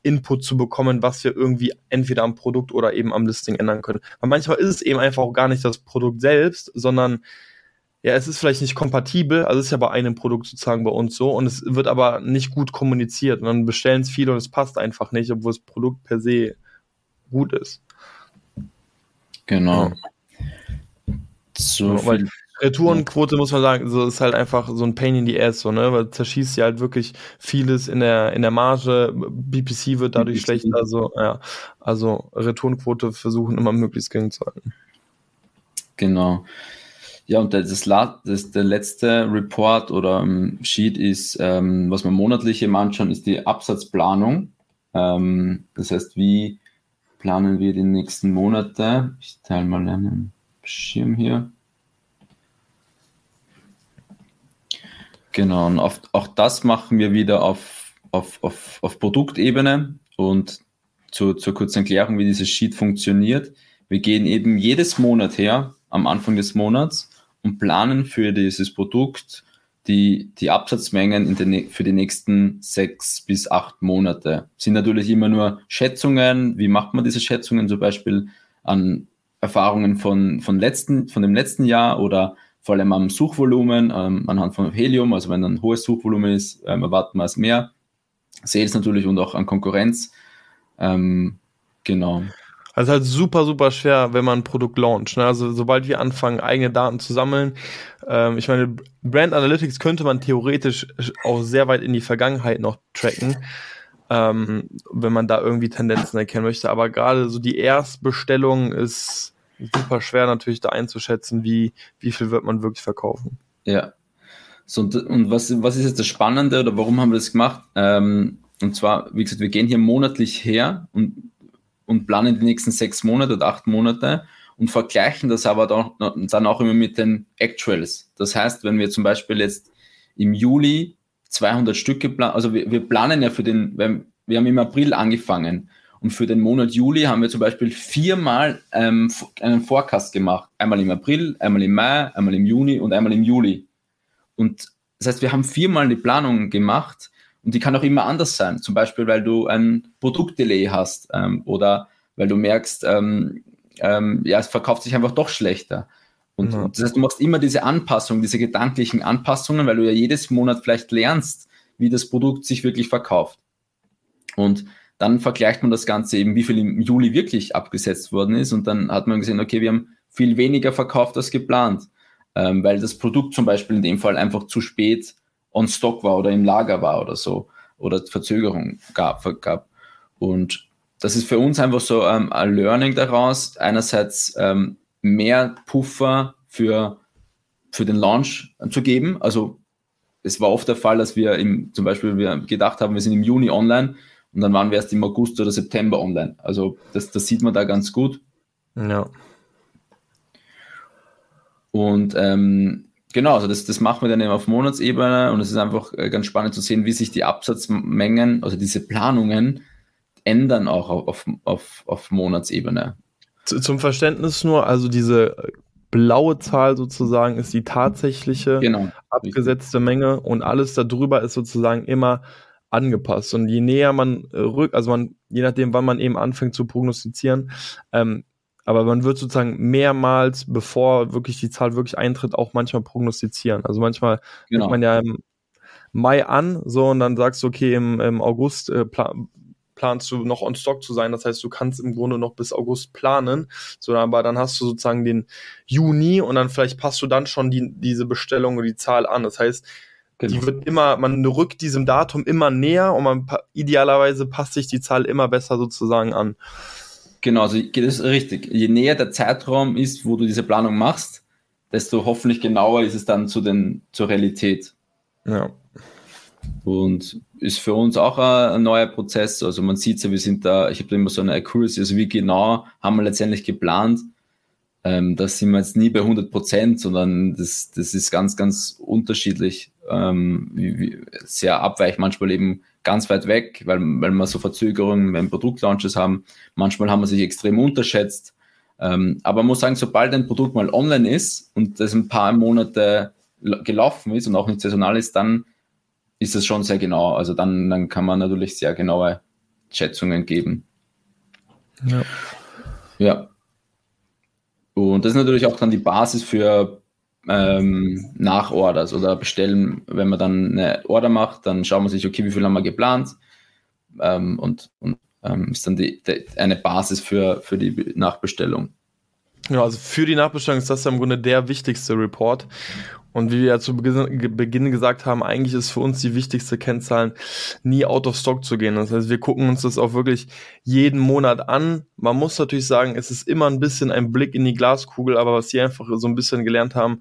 Input zu bekommen, was wir irgendwie entweder am Produkt oder eben am Listing ändern können. Weil manchmal ist es eben einfach auch gar nicht das Produkt selbst, sondern ja, es ist vielleicht nicht kompatibel, also es ist ja bei einem Produkt sozusagen bei uns so und es wird aber nicht gut kommuniziert und dann bestellen es viele und es passt einfach nicht, obwohl das Produkt per se gut ist. Genau. Ja. So weil Retourenquote muss man sagen, so ist halt einfach so ein Pain in the Ass, so, ne, weil zerschießt ja halt wirklich vieles in der, in der Marge, BPC wird dadurch BPC. schlechter, also, ja, also Retourenquote versuchen immer möglichst gering zu halten. Genau. Ja, und das, das, der letzte Report oder um, Sheet ist, ähm, was wir monatlich eben anschauen, ist die Absatzplanung. Ähm, das heißt, wie planen wir die nächsten Monate? Ich teile mal einen Schirm hier. Genau, und auf, auch das machen wir wieder auf, auf, auf, auf Produktebene und zu, zur kurzen Erklärung, wie dieses Sheet funktioniert. Wir gehen eben jedes Monat her, am Anfang des Monats, und planen für dieses Produkt die, die Absatzmengen den, für die nächsten sechs bis acht Monate. Sind natürlich immer nur Schätzungen. Wie macht man diese Schätzungen? Zum Beispiel an Erfahrungen von, von, letzten, von dem letzten Jahr oder vor allem am Suchvolumen, ähm, anhand von Helium. Also wenn ein hohes Suchvolumen ist, ähm, erwarten wir es mehr. Sales natürlich und auch an Konkurrenz. Ähm, genau. Also halt super, super schwer, wenn man ein Produkt launcht. Ne? Also sobald wir anfangen, eigene Daten zu sammeln, ähm, ich meine, Brand Analytics könnte man theoretisch auch sehr weit in die Vergangenheit noch tracken, ähm, wenn man da irgendwie Tendenzen erkennen möchte. Aber gerade so die Erstbestellung ist super schwer natürlich da einzuschätzen, wie, wie viel wird man wirklich verkaufen. Ja. So, und, und was, was ist jetzt das Spannende oder warum haben wir das gemacht? Ähm, und zwar, wie gesagt, wir gehen hier monatlich her und und planen die nächsten sechs Monate oder acht Monate und vergleichen das aber dann auch immer mit den Actuals. Das heißt, wenn wir zum Beispiel jetzt im Juli 200 Stücke planen, also wir, wir planen ja für den, wir haben im April angefangen und für den Monat Juli haben wir zum Beispiel viermal ähm, einen Forecast gemacht. Einmal im April, einmal im Mai, einmal im Juni und einmal im Juli. Und das heißt, wir haben viermal die Planung gemacht und die kann auch immer anders sein. Zum Beispiel, weil du ein Produktdelay hast ähm, oder weil du merkst, ähm, ähm, ja, es verkauft sich einfach doch schlechter. Und, ja. das heißt, du machst immer diese Anpassungen, diese gedanklichen Anpassungen, weil du ja jedes Monat vielleicht lernst, wie das Produkt sich wirklich verkauft. Und dann vergleicht man das Ganze eben, wie viel im Juli wirklich abgesetzt worden ist. Und dann hat man gesehen, okay, wir haben viel weniger verkauft als geplant, ähm, weil das Produkt zum Beispiel in dem Fall einfach zu spät on stock war oder im Lager war oder so oder Verzögerung gab. gab. Und das ist für uns einfach so ähm, ein Learning daraus. Einerseits ähm, mehr Puffer für, für den Launch zu geben. Also es war oft der Fall, dass wir im, zum Beispiel wir gedacht haben, wir sind im Juni online und dann waren wir erst im August oder September online. Also das, das sieht man da ganz gut. Ja. Und ähm, Genau, also das, das machen wir dann eben auf Monatsebene und es ist einfach äh, ganz spannend zu sehen, wie sich die Absatzmengen, also diese Planungen ändern auch auf, auf, auf Monatsebene. Zum Verständnis nur, also diese blaue Zahl sozusagen ist die tatsächliche genau, abgesetzte Menge und alles darüber ist sozusagen immer angepasst. Und je näher man äh, rückt, also man, je nachdem, wann man eben anfängt zu prognostizieren, ähm, aber man wird sozusagen mehrmals, bevor wirklich die Zahl wirklich eintritt, auch manchmal prognostizieren. Also manchmal genau. fängt man ja im Mai an, so und dann sagst du, okay, im, im August äh, plan, planst du noch on stock zu sein. Das heißt, du kannst im Grunde noch bis August planen. So, aber dann hast du sozusagen den Juni und dann vielleicht passt du dann schon die, diese Bestellung oder die Zahl an. Das heißt, Genau. Die wird immer, man rückt diesem Datum immer näher und man idealerweise passt sich die Zahl immer besser sozusagen an. Genau, also das ist richtig. Je näher der Zeitraum ist, wo du diese Planung machst, desto hoffentlich genauer ist es dann zu den, zur Realität. Ja. Und ist für uns auch ein, ein neuer Prozess. Also man sieht ja, wir sind da, ich habe da immer so eine Accuracy, also wie genau haben wir letztendlich geplant. Ähm, da sind wir jetzt nie bei 100 Prozent, sondern das, das ist ganz, ganz unterschiedlich, ähm, wie, wie, sehr abweichend, manchmal eben ganz weit weg, weil, weil wir so Verzögerungen beim Produktlaunches haben. Manchmal haben wir sich extrem unterschätzt. Ähm, aber man muss sagen, sobald ein Produkt mal online ist und das ein paar Monate gelaufen ist und auch nicht saisonal ist, dann ist es schon sehr genau. Also dann, dann kann man natürlich sehr genaue Schätzungen geben. Ja. Ja. Und das ist natürlich auch dann die Basis für ähm, Nachorders oder bestellen, wenn man dann eine Order macht, dann schaut man sich, okay, wie viel haben wir geplant ähm, und, und ähm, ist dann die, die, eine Basis für, für die Nachbestellung. Ja, also für die Nachbestellung ist das ja im Grunde der wichtigste Report. Und wie wir ja zu Beginn gesagt haben, eigentlich ist für uns die wichtigste Kennzahl, nie out of stock zu gehen. Das heißt, wir gucken uns das auch wirklich jeden Monat an. Man muss natürlich sagen, es ist immer ein bisschen ein Blick in die Glaskugel, aber was sie einfach so ein bisschen gelernt haben,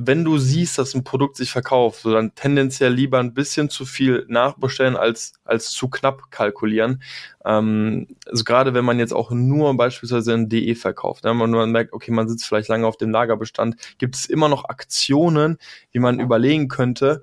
wenn du siehst, dass ein Produkt sich verkauft, so dann tendenziell lieber ein bisschen zu viel nachbestellen als, als zu knapp kalkulieren. Ähm, also gerade wenn man jetzt auch nur beispielsweise ein DE verkauft, ne, man, man merkt, okay, man sitzt vielleicht lange auf dem Lagerbestand, gibt es immer noch Aktionen, wie man überlegen könnte,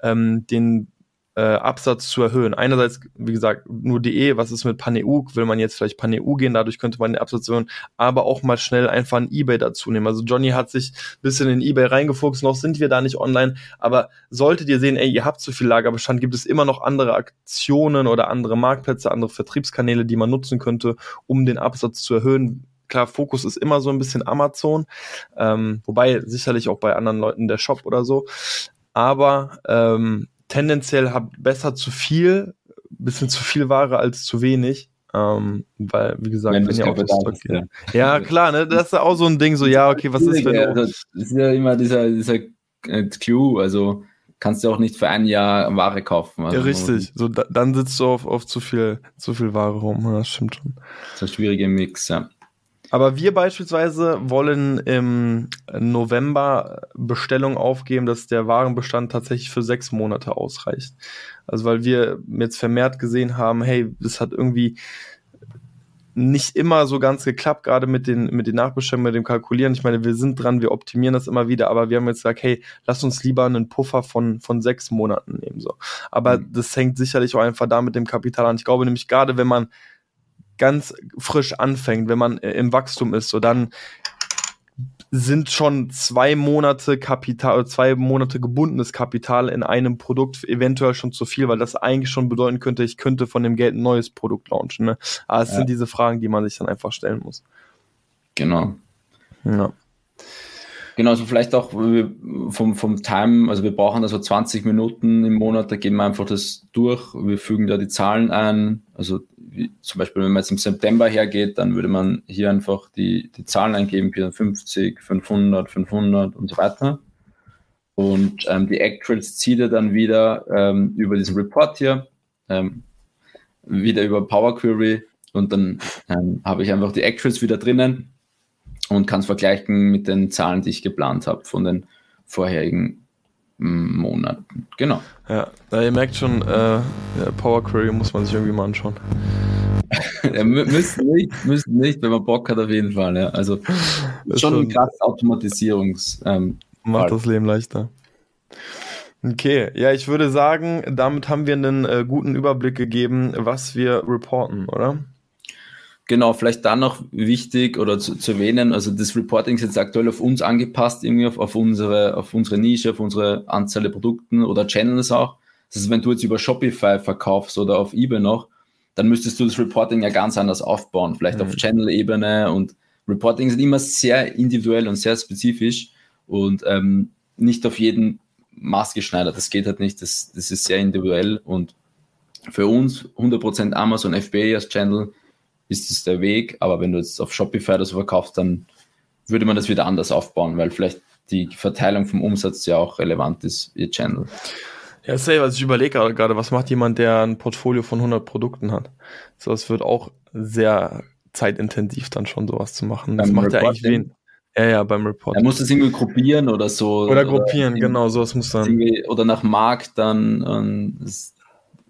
ähm, den äh, Absatz zu erhöhen. Einerseits, wie gesagt, nur DE, was ist mit Paneu? Will man jetzt vielleicht Paneu gehen, dadurch könnte man den Absatz erhöhen, aber auch mal schnell einfach ein Ebay dazu nehmen. Also Johnny hat sich ein bisschen in Ebay reingefuchst, noch sind wir da nicht online, aber solltet ihr sehen, ey, ihr habt zu viel Lagerbestand, gibt es immer noch andere Aktionen oder andere Marktplätze, andere Vertriebskanäle, die man nutzen könnte, um den Absatz zu erhöhen. Klar, Fokus ist immer so ein bisschen Amazon, ähm, wobei sicherlich auch bei anderen Leuten der Shop oder so. Aber ähm, tendenziell habt besser zu viel, bisschen zu viel Ware als zu wenig. Ähm, weil, wie gesagt, wenn, wenn ihr auch das Stock ja. ja, klar, ne, das ist auch so ein Ding, so, ja, okay, was ist, wenn du... Das ist ja immer dieser, dieser äh, Clou, also kannst du auch nicht für ein Jahr Ware kaufen. Also ja, richtig. So, da, dann sitzt du auf, auf zu viel, zu viel Ware rum. Das stimmt schon. Das ist ein schwieriger Mix, ja. Aber wir beispielsweise wollen im November Bestellung aufgeben, dass der Warenbestand tatsächlich für sechs Monate ausreicht. Also weil wir jetzt vermehrt gesehen haben, hey, das hat irgendwie nicht immer so ganz geklappt, gerade mit den, mit den Nachbestellungen, mit dem Kalkulieren. Ich meine, wir sind dran, wir optimieren das immer wieder, aber wir haben jetzt gesagt, hey, lass uns lieber einen Puffer von, von sechs Monaten nehmen, so. Aber mhm. das hängt sicherlich auch einfach da mit dem Kapital an. Ich glaube nämlich gerade, wenn man ganz frisch anfängt, wenn man äh, im Wachstum ist, so dann sind schon zwei Monate Kapital, zwei Monate gebundenes Kapital in einem Produkt eventuell schon zu viel, weil das eigentlich schon bedeuten könnte, ich könnte von dem Geld ein neues Produkt launchen. Ne? Aber es ja. sind diese Fragen, die man sich dann einfach stellen muss. Genau. Ja. Genau, also vielleicht auch vom, vom Time, also wir brauchen also 20 Minuten im Monat, da gehen wir einfach das durch, wir fügen da die Zahlen ein, also wie, zum Beispiel, wenn man jetzt im September hergeht, dann würde man hier einfach die, die Zahlen eingeben, 450, 500, 500 und so weiter. Und ähm, die Actuals zieht er dann wieder ähm, über diesen Report hier, ähm, wieder über Power Query und dann ähm, habe ich einfach die Actuals wieder drinnen und kann es vergleichen mit den Zahlen, die ich geplant habe von den vorherigen Monaten. Genau. Ja, ihr merkt schon, äh, Power Query muss man sich irgendwie mal anschauen. ja, müssen nicht, müssen nicht, wenn man Bock hat, auf jeden Fall. Ja. Also schon, schon ein krasses Automatisierungs. Ähm, Macht Fall. das Leben leichter. Okay, ja, ich würde sagen, damit haben wir einen äh, guten Überblick gegeben, was wir reporten, oder? Genau, vielleicht dann noch wichtig oder zu, zu erwähnen, also das Reporting ist jetzt aktuell auf uns angepasst, irgendwie auf, auf, unsere, auf unsere Nische, auf unsere Anzahl der Produkten oder Channels auch. Das heißt, wenn du jetzt über Shopify verkaufst oder auf eBay noch, dann müsstest du das Reporting ja ganz anders aufbauen, vielleicht mhm. auf Channel-Ebene und Reporting sind immer sehr individuell und sehr spezifisch und ähm, nicht auf jeden maßgeschneidert. Das geht halt nicht, das, das ist sehr individuell und für uns 100% Amazon FBA als Channel ist es der Weg. Aber wenn du jetzt auf Shopify das verkaufst, dann würde man das wieder anders aufbauen, weil vielleicht die Verteilung vom Umsatz ja auch relevant ist, ihr Channel. Ja, safe, also ich überlege gerade, was macht jemand, der ein Portfolio von 100 Produkten hat? So, es wird auch sehr zeitintensiv dann schon sowas zu machen. Das macht ja eigentlich wen. Ja, ja, beim Report. Er muss das irgendwie gruppieren oder so. Oder gruppieren, oder genau, sowas muss dann. Oder nach Markt dann, ähm, das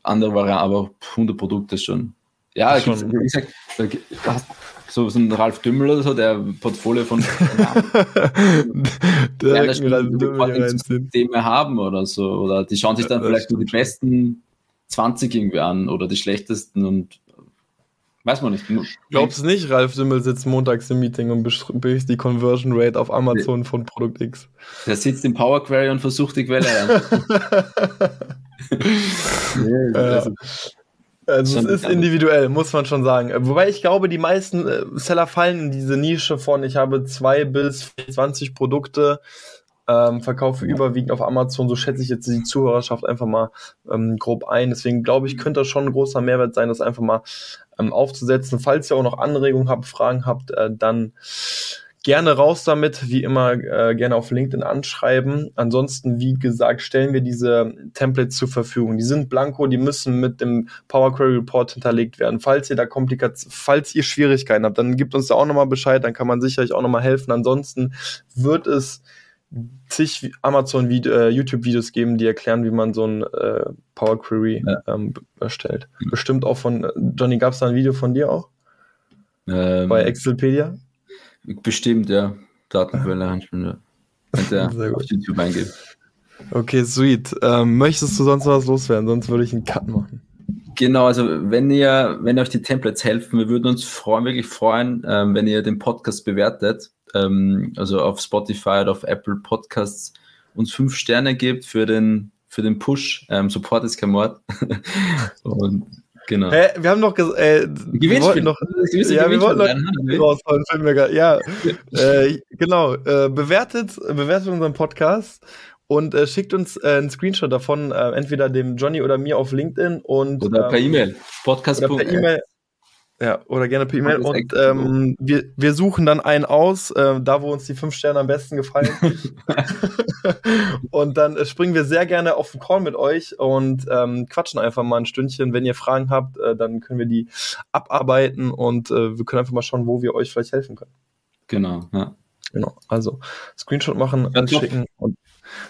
andere Variante, aber 100 Produkte schon ja, schon. wie gesagt, so, so ein Ralf Dümmel oder so, der Portfolio von der ja, Systeme haben oder so. Oder die schauen sich dann ja, vielleicht nur die schon. besten 20 irgendwie an oder die schlechtesten und weiß man nicht. Glaubst du nicht, Ralf Dümmel sitzt montags im Meeting und bespricht die Conversion Rate auf Amazon von Produkt X? Der sitzt im Power Query und versucht die Quelle rein. nee, also, also es ist individuell, muss man schon sagen. Wobei ich glaube, die meisten äh, Seller fallen in diese Nische von, ich habe zwei bis 20 Produkte, ähm, verkaufe überwiegend auf Amazon, so schätze ich jetzt die Zuhörerschaft einfach mal ähm, grob ein. Deswegen glaube ich, könnte das schon ein großer Mehrwert sein, das einfach mal ähm, aufzusetzen. Falls ihr auch noch Anregungen habt, Fragen habt, äh, dann gerne raus damit, wie immer äh, gerne auf LinkedIn anschreiben. Ansonsten, wie gesagt, stellen wir diese Templates zur Verfügung. Die sind blanko, die müssen mit dem Power Query Report hinterlegt werden. Falls ihr da Komplikationen, falls ihr Schwierigkeiten habt, dann gebt uns da auch nochmal Bescheid, dann kann man sicherlich auch nochmal helfen. Ansonsten wird es zig Amazon äh, YouTube-Videos geben, die erklären, wie man so ein äh, Power Query ähm, erstellt. Bestimmt auch von Johnny, gab es da ein Video von dir auch? Ähm, Bei Excelpedia? Bestimmt, ja. Datenquelle, ja. Wenn der auf YouTube eingeht. Okay, sweet. Ähm, möchtest du sonst was loswerden? Sonst würde ich einen Cut machen. Genau, also wenn ihr, wenn euch die Templates helfen, wir würden uns freuen, wirklich freuen, ähm, wenn ihr den Podcast bewertet, ähm, also auf Spotify oder auf Apple Podcasts uns fünf Sterne gebt für den, für den Push. Ähm, Support ist kein Mord. Und genau. Hä, wir haben noch gesagt, äh, wir wollten noch, ja, wir wollten noch mir grad, ja, äh, genau, äh, bewertet, bewertet unseren Podcast und äh, schickt uns äh, einen Screenshot davon, äh, entweder dem Johnny oder mir auf LinkedIn und oder per ähm, E-Mail. Podcast. Oder per E-Mail. Ja, oder gerne per E-Mail. Und ähm, wir, wir suchen dann einen aus, äh, da wo uns die fünf Sterne am besten gefallen. und dann äh, springen wir sehr gerne auf den Call mit euch und ähm, quatschen einfach mal ein Stündchen. Wenn ihr Fragen habt, äh, dann können wir die abarbeiten und äh, wir können einfach mal schauen, wo wir euch vielleicht helfen können. Genau, ja. Genau. Also Screenshot machen, ja, schicken und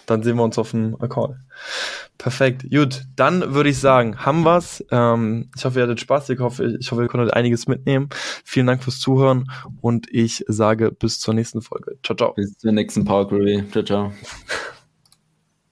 dann sehen wir uns auf dem Call. Perfekt, gut. Dann würde ich sagen, haben wir's. Ähm, ich hoffe, ihr hattet Spaß. Ich hoffe, ich hoffe, ihr konntet einiges mitnehmen. Vielen Dank fürs Zuhören und ich sage bis zur nächsten Folge. Ciao, ciao. Bis zur nächsten Power Query. Ciao, ciao.